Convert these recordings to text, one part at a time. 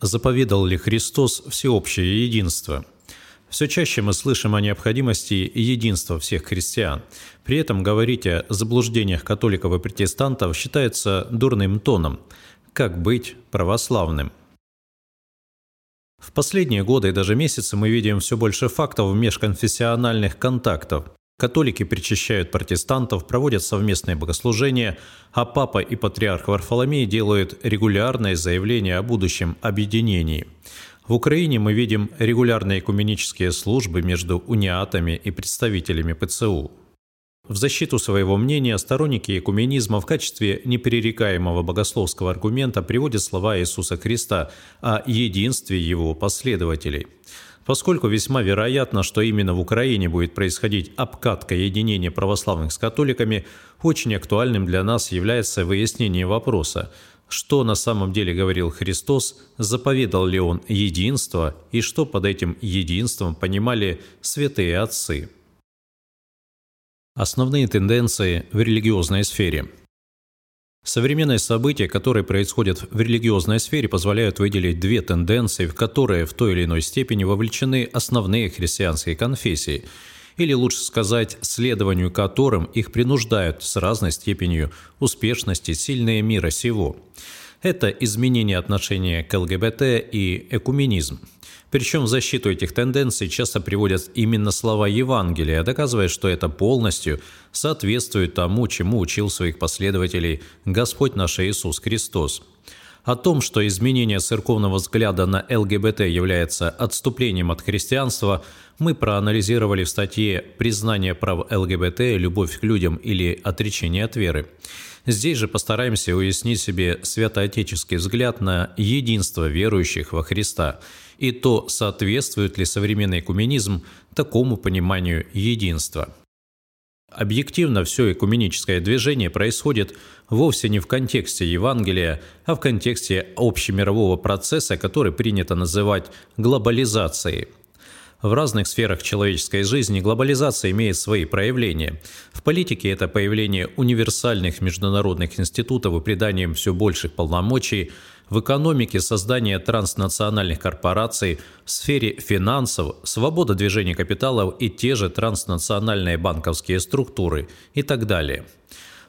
Заповедал ли Христос всеобщее единство? Все чаще мы слышим о необходимости единства всех христиан. При этом говорить о заблуждениях католиков и протестантов считается дурным тоном. Как быть православным? В последние годы и даже месяцы мы видим все больше фактов межконфессиональных контактов. Католики причащают протестантов, проводят совместные богослужения, а папа и патриарх Варфоломей делают регулярные заявления о будущем объединении. В Украине мы видим регулярные экуменические службы между униатами и представителями ПЦУ. В защиту своего мнения сторонники экуменизма в качестве непререкаемого богословского аргумента приводят слова Иисуса Христа о единстве его последователей – поскольку весьма вероятно, что именно в Украине будет происходить обкатка единения православных с католиками, очень актуальным для нас является выяснение вопроса, что на самом деле говорил Христос, заповедал ли Он единство и что под этим единством понимали святые отцы. Основные тенденции в религиозной сфере – Современные события, которые происходят в религиозной сфере, позволяют выделить две тенденции, в которые в той или иной степени вовлечены основные христианские конфессии, или лучше сказать, следованию которым их принуждают с разной степенью успешности сильные мира сего. Это изменение отношения к ЛГБТ и экуменизм – причем в защиту этих тенденций часто приводят именно слова Евангелия, доказывая, что это полностью соответствует тому, чему учил своих последователей Господь наш Иисус Христос. О том, что изменение церковного взгляда на ЛГБТ является отступлением от христианства, мы проанализировали в статье «Признание прав ЛГБТ. Любовь к людям или отречение от веры». Здесь же постараемся уяснить себе святоотеческий взгляд на единство верующих во Христа и то, соответствует ли современный экуменизм такому пониманию единства. Объективно все экуменическое движение происходит вовсе не в контексте Евангелия, а в контексте общемирового процесса, который принято называть глобализацией – в разных сферах человеческой жизни глобализация имеет свои проявления. В политике это появление универсальных международных институтов и приданием все больших полномочий, в экономике создание транснациональных корпораций, в сфере финансов, свобода движения капиталов и те же транснациональные банковские структуры и так далее –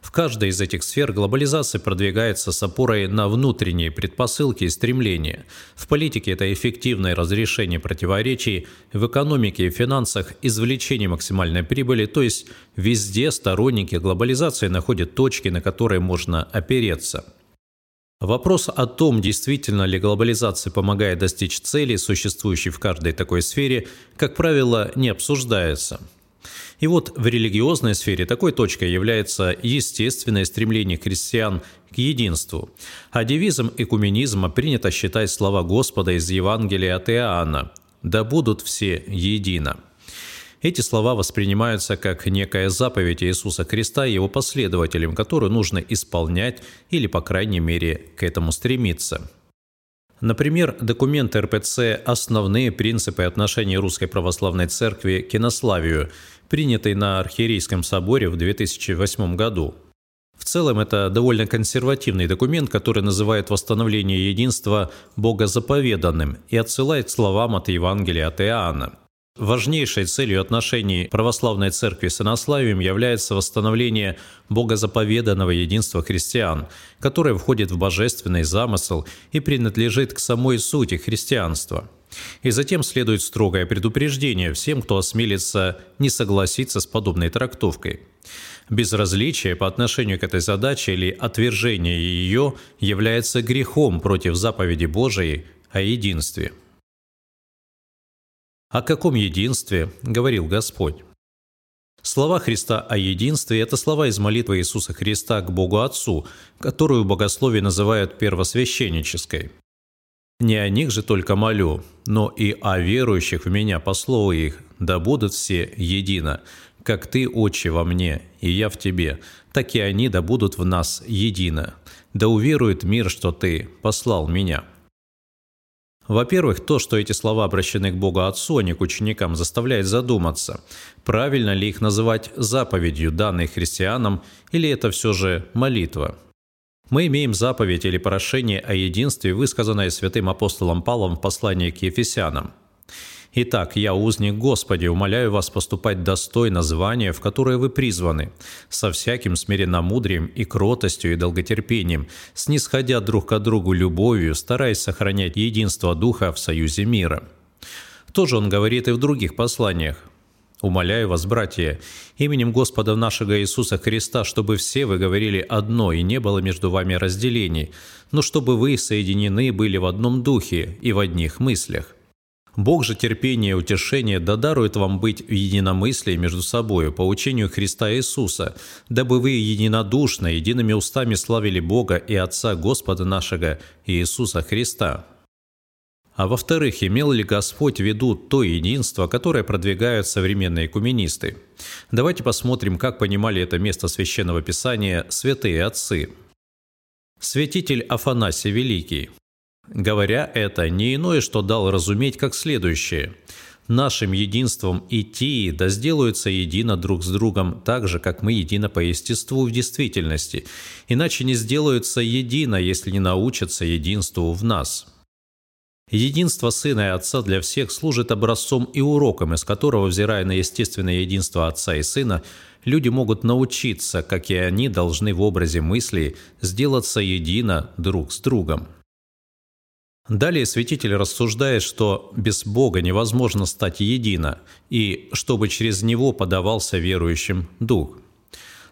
в каждой из этих сфер глобализация продвигается с опорой на внутренние предпосылки и стремления. В политике это эффективное разрешение противоречий, в экономике и финансах извлечение максимальной прибыли, то есть везде сторонники глобализации находят точки, на которые можно опереться. Вопрос о том, действительно ли глобализация помогает достичь целей, существующей в каждой такой сфере, как правило, не обсуждается – и вот в религиозной сфере такой точкой является естественное стремление христиан к единству. А девизом экуменизма принято считать слова Господа из Евангелия от Иоанна «Да будут все едино». Эти слова воспринимаются как некая заповедь Иисуса Христа и его последователям, которую нужно исполнять или, по крайней мере, к этому стремиться. Например, документ РПЦ «Основные принципы отношений Русской Православной Церкви к инославию», принятый на Архиерейском соборе в 2008 году. В целом это довольно консервативный документ, который называет восстановление единства богозаповеданным и отсылает словам от Евангелия от Иоанна. Важнейшей целью отношений православной церкви с инославием является восстановление богозаповеданного единства христиан, которое входит в божественный замысел и принадлежит к самой сути христианства. И затем следует строгое предупреждение всем, кто осмелится не согласиться с подобной трактовкой. Безразличие по отношению к этой задаче или отвержение ее является грехом против заповеди Божией о единстве. О каком единстве говорил Господь? Слова Христа о единстве – это слова из молитвы Иисуса Христа к Богу Отцу, которую в богословии называют первосвященнической. «Не о них же только молю, но и о верующих в Меня по слову их, да будут все едино, как Ты, Отче, во мне, и я в Тебе, так и они да будут в нас едино, да уверует мир, что Ты послал Меня». Во-первых, то, что эти слова обращены к Богу Отцу, а не к ученикам, заставляет задуматься, правильно ли их называть заповедью, данной христианам, или это все же молитва. Мы имеем заповедь или прошение о единстве, высказанное святым апостолом Павлом в послании к Ефесянам. Итак, я, узник Господи, умоляю вас поступать достойно звания, в которое вы призваны, со всяким смиренномудрием и кротостью и долготерпением, снисходя друг к другу любовью, стараясь сохранять единство Духа в союзе мира. Тоже он говорит и в других посланиях. Умоляю вас, братья, именем Господа нашего Иисуса Христа, чтобы все вы говорили одно, и не было между вами разделений, но чтобы вы соединены были в одном духе и в одних мыслях. Бог же терпение и утешение да дарует вам быть в единомыслии между собою по учению Христа Иисуса, дабы вы единодушно, едиными устами славили Бога и Отца Господа нашего Иисуса Христа. А во-вторых, имел ли Господь в виду то единство, которое продвигают современные куминисты? Давайте посмотрим, как понимали это место Священного Писания святые отцы. Святитель Афанасий Великий. Говоря это, не иное, что дал разуметь, как следующее. «Нашим единством идти да сделаются едино друг с другом, так же, как мы едино по естеству в действительности, иначе не сделаются едино, если не научатся единству в нас». Единство Сына и Отца для всех служит образцом и уроком, из которого, взирая на естественное единство Отца и Сына, люди могут научиться, как и они должны в образе мысли сделаться едино друг с другом. Далее святитель рассуждает, что без Бога невозможно стать едино, и чтобы через Него подавался верующим Дух –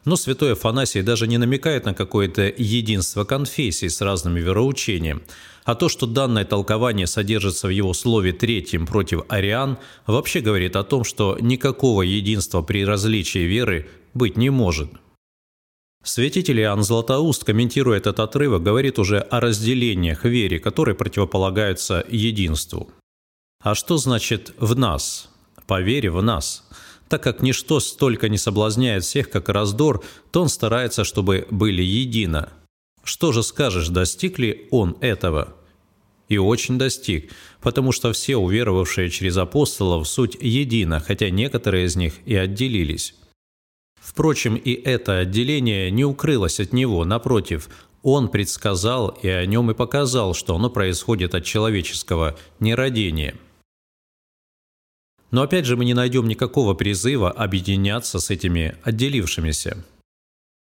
но святой Афанасий даже не намекает на какое-то единство конфессий с разными вероучениями, а то, что данное толкование содержится в его слове третьем против ариан, вообще говорит о том, что никакого единства при различии веры быть не может. Святитель Иоанн Златоуст, комментируя этот отрывок, говорит уже о разделениях в вере, которые противополагаются единству. А что значит «в нас»? По вере в нас – так как ничто столько не соблазняет всех, как раздор, то он старается, чтобы были едино. Что же скажешь, достиг ли он этого? И очень достиг, потому что все уверовавшие через апостолов суть едина, хотя некоторые из них и отделились. Впрочем, и это отделение не укрылось от него, напротив, он предсказал и о нем и показал, что оно происходит от человеческого нерадения – но опять же мы не найдем никакого призыва объединяться с этими отделившимися.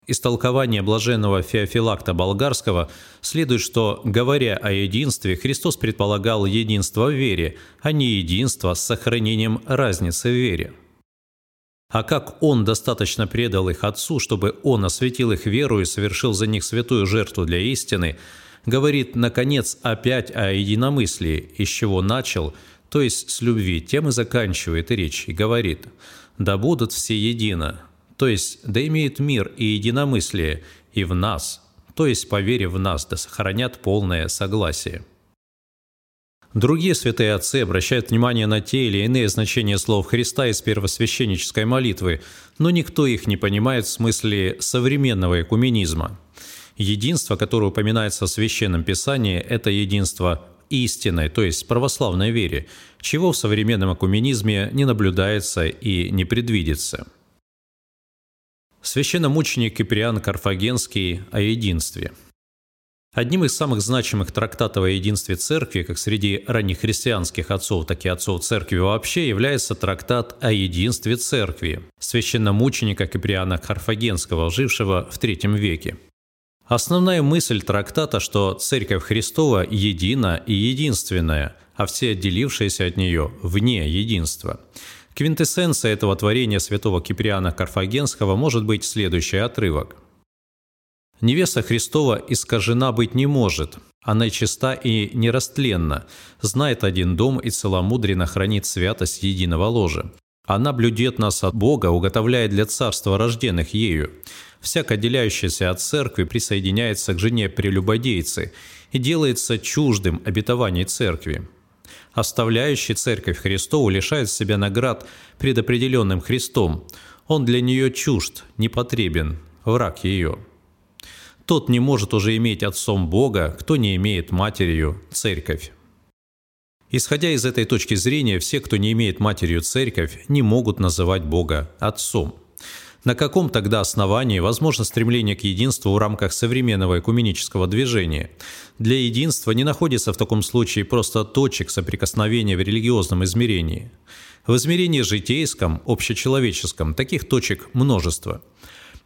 Из толкования блаженного Феофилакта Болгарского следует, что, говоря о единстве, Христос предполагал единство в вере, а не единство с сохранением разницы в вере. А как Он достаточно предал их Отцу, чтобы Он осветил их веру и совершил за них святую жертву для истины, говорит, наконец, опять о единомыслии, из чего начал – то есть с любви, тем и заканчивает речь и говорит «Да будут все едино», то есть «Да имеет мир и единомыслие и в нас», то есть по вере в нас, да сохранят полное согласие. Другие святые отцы обращают внимание на те или иные значения слов Христа из первосвященнической молитвы, но никто их не понимает в смысле современного экуменизма. Единство, которое упоминается в Священном Писании, это единство истинной, то есть православной вере, чего в современном экуменизме не наблюдается и не предвидится. Священномученик Киприан Карфагенский о единстве. Одним из самых значимых трактатов о единстве церкви, как среди ранних христианских отцов, так и отцов церкви вообще, является трактат о единстве церкви священномученика Киприана Карфагенского, жившего в III веке. Основная мысль трактата, что Церковь Христова едина и единственная, а все отделившиеся от нее вне единства. Квинтэссенция этого творения святого Киприана Карфагенского может быть следующий отрывок. «Невеста Христова искажена быть не может, она чиста и нерастленна, знает один дом и целомудренно хранит святость единого ложа. Она блюдет нас от Бога, уготовляет для царства рожденных ею всяко отделяющийся от церкви присоединяется к жене прелюбодейцы и делается чуждым обетований церкви. Оставляющий церковь Христову лишает себя наград предопределенным Христом. Он для нее чужд, непотребен, враг ее. Тот не может уже иметь отцом Бога, кто не имеет матерью церковь. Исходя из этой точки зрения, все, кто не имеет матерью церковь, не могут называть Бога отцом – На каком тогда основании возможно стремление к единству в рамках современного экуменического движения? Для единства не находится в таком случае просто точек соприкосновения в религиозном измерении. В измерении житейском, общечеловеческом, таких точек множество –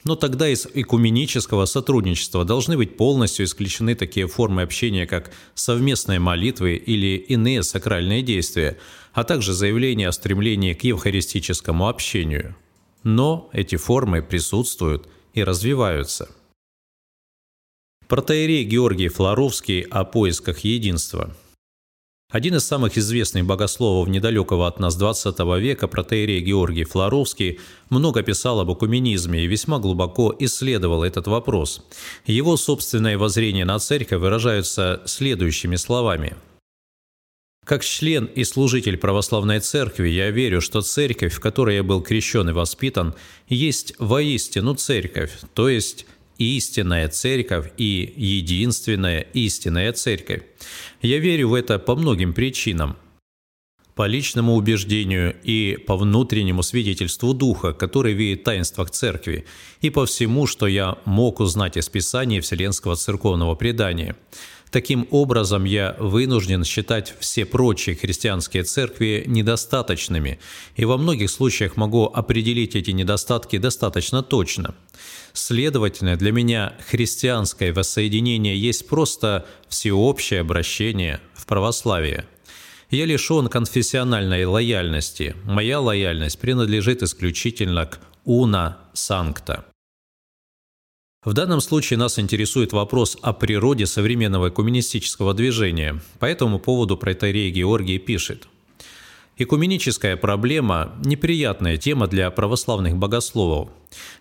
но тогда из экуменического сотрудничества должны быть полностью исключены такие формы общения, как совместные молитвы или иные сакральные действия, а также заявление о стремлении к евхаристическому общению. Но эти формы присутствуют и развиваются. Протеерей Георгий Флоровский о поисках единства – один из самых известных богословов недалекого от нас XX века, протеерей Георгий Флоровский, много писал об экуменизме и весьма глубоко исследовал этот вопрос. Его собственное воззрение на церковь выражаются следующими словами. Как член и служитель православной церкви я верю, что церковь, в которой я был крещен и воспитан, есть воистину церковь, то есть истинная церковь и единственная истинная церковь. Я верю в это по многим причинам. По личному убеждению и по внутреннему свидетельству Духа, который видит таинствах Церкви, и по всему, что я мог узнать из Писания Вселенского церковного предания. Таким образом, я вынужден считать все прочие христианские церкви недостаточными, и во многих случаях могу определить эти недостатки достаточно точно. Следовательно, для меня христианское воссоединение есть просто всеобщее обращение в православие. Я лишен конфессиональной лояльности. Моя лояльность принадлежит исключительно к уна санкта. В данном случае нас интересует вопрос о природе современного коммунистического движения. По этому поводу протеерей Георгий пишет – Экуменическая проблема – неприятная тема для православных богословов.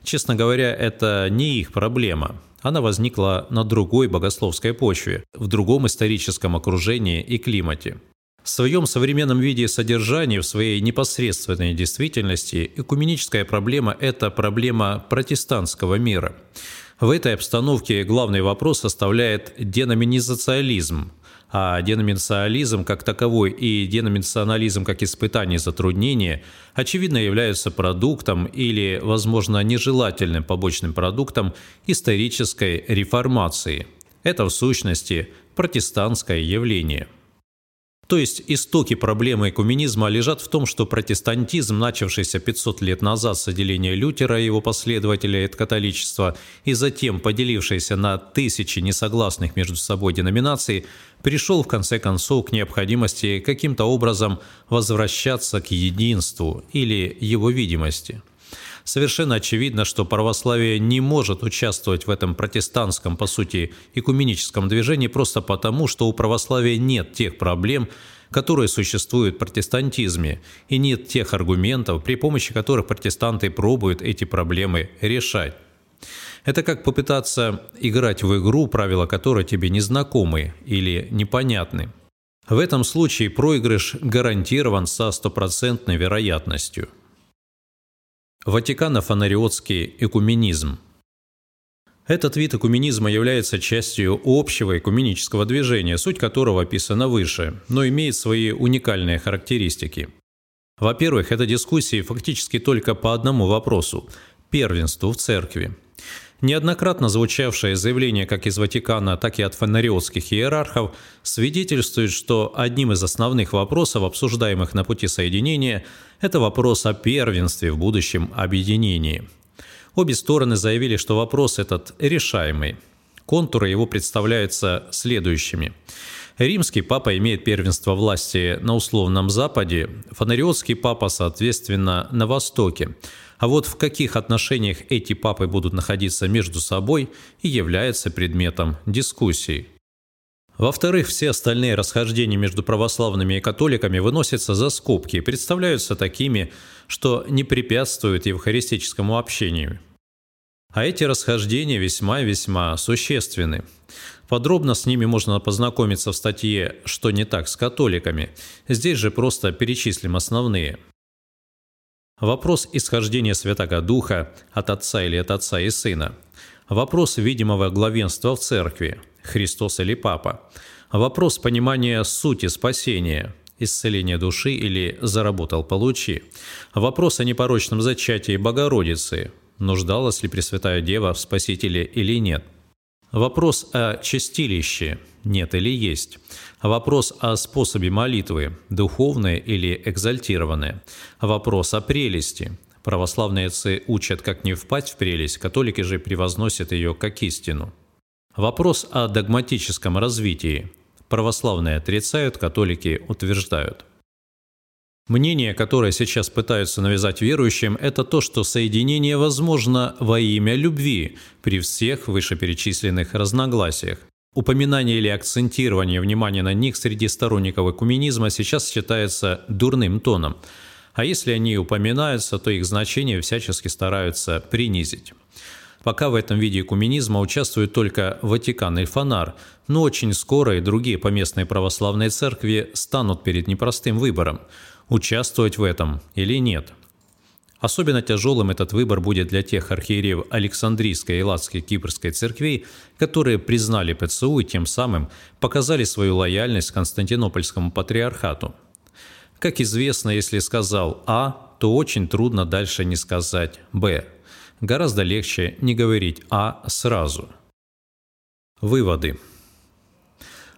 Честно говоря, это не их проблема. Она возникла на другой богословской почве, в другом историческом окружении и климате. В своем современном виде содержания, в своей непосредственной действительности, экуменическая проблема – это проблема протестантского мира. В этой обстановке главный вопрос составляет деноминизациализм, а деноминациализм как таковой и деноминционализм как испытание и затруднение очевидно являются продуктом или, возможно, нежелательным побочным продуктом исторической реформации. Это в сущности протестантское явление – то есть истоки проблемы экуменизма лежат в том, что протестантизм, начавшийся 500 лет назад с отделения Лютера и его последователей от католичества, и затем поделившийся на тысячи несогласных между собой деноминаций, пришел в конце концов к необходимости каким-то образом возвращаться к единству или его видимости. Совершенно очевидно, что православие не может участвовать в этом протестантском, по сути, экуменическом движении просто потому, что у православия нет тех проблем, которые существуют в протестантизме, и нет тех аргументов, при помощи которых протестанты пробуют эти проблемы решать. Это как попытаться играть в игру, правила которой тебе незнакомы или непонятны. В этом случае проигрыш гарантирован со стопроцентной вероятностью – Ватикано-фонариотский экуменизм Этот вид экуменизма является частью общего экуменического движения, суть которого описана выше, но имеет свои уникальные характеристики. Во-первых, это дискуссии фактически только по одному вопросу – первенству в церкви – Неоднократно звучавшее заявление как из Ватикана, так и от фонариотских иерархов свидетельствует, что одним из основных вопросов, обсуждаемых на пути соединения, это вопрос о первенстве в будущем объединении. Обе стороны заявили, что вопрос этот решаемый. Контуры его представляются следующими. Римский папа имеет первенство власти на условном Западе, фонариотский папа, соответственно, на Востоке – а вот в каких отношениях эти папы будут находиться между собой и является предметом дискуссий. Во-вторых, все остальные расхождения между православными и католиками выносятся за скобки и представляются такими, что не препятствуют евхаристическому общению. А эти расхождения весьма-весьма существенны. Подробно с ними можно познакомиться в статье «Что не так с католиками». Здесь же просто перечислим основные – Вопрос исхождения Святого Духа от Отца или от Отца и Сына. Вопрос видимого главенства в Церкви, Христос или Папа. Вопрос понимания сути спасения, исцеления души или «заработал, получи». Вопрос о непорочном зачатии Богородицы, нуждалась ли Пресвятая Дева в Спасителе или нет. Вопрос о чистилище – нет или есть. Вопрос о способе молитвы – духовное или экзальтированное. Вопрос о прелести. Православные отцы учат, как не впасть в прелесть, католики же превозносят ее как истину. Вопрос о догматическом развитии. Православные отрицают, католики утверждают. Мнение, которое сейчас пытаются навязать верующим, это то, что соединение возможно во имя любви при всех вышеперечисленных разногласиях. Упоминание или акцентирование внимания на них среди сторонников экуменизма сейчас считается дурным тоном, а если они упоминаются, то их значение всячески стараются принизить. Пока в этом виде экуменизма участвуют только Ватикан и Фонар, но очень скоро и другие поместные православные церкви станут перед непростым выбором – участвовать в этом или нет. Особенно тяжелым этот выбор будет для тех архиереев Александрийской и Ладской Кипрской церквей, которые признали ПЦУ и тем самым показали свою лояльность Константинопольскому патриархату. Как известно, если сказал А, то очень трудно дальше не сказать Б. Гораздо легче не говорить А сразу. Выводы.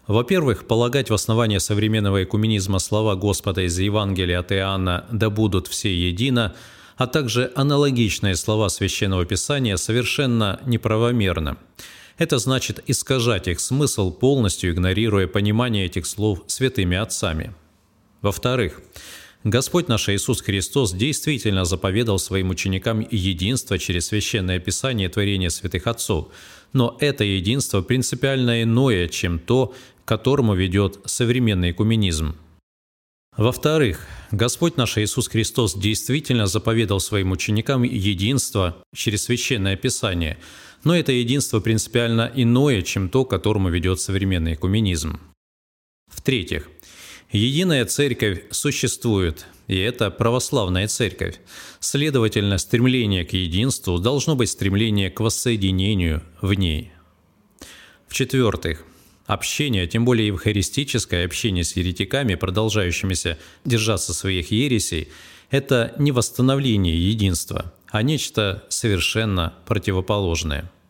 Во-первых, полагать в основании современного экуменизма слова Господа из Евангелия от Иоанна «да будут все едино», а также аналогичные слова Священного Писания совершенно неправомерно. Это значит искажать их смысл, полностью игнорируя понимание этих слов святыми отцами. Во-вторых, Господь наш Иисус Христос действительно заповедал своим ученикам единство через Священное Писание творения святых отцов, но это единство принципиально иное, чем то, к которому ведет современный экуменизм. Во-вторых, Господь наш Иисус Христос действительно заповедал своим ученикам единство через Священное Писание, но это единство принципиально иное, чем то, к которому ведет современный экуменизм. В-третьих, единая церковь существует, и это православная церковь. Следовательно, стремление к единству должно быть стремление к воссоединению в ней. В-четвертых, Общение, тем более евхаристическое общение с еретиками, продолжающимися держаться своих ересей, это не восстановление единства, а нечто совершенно противоположное –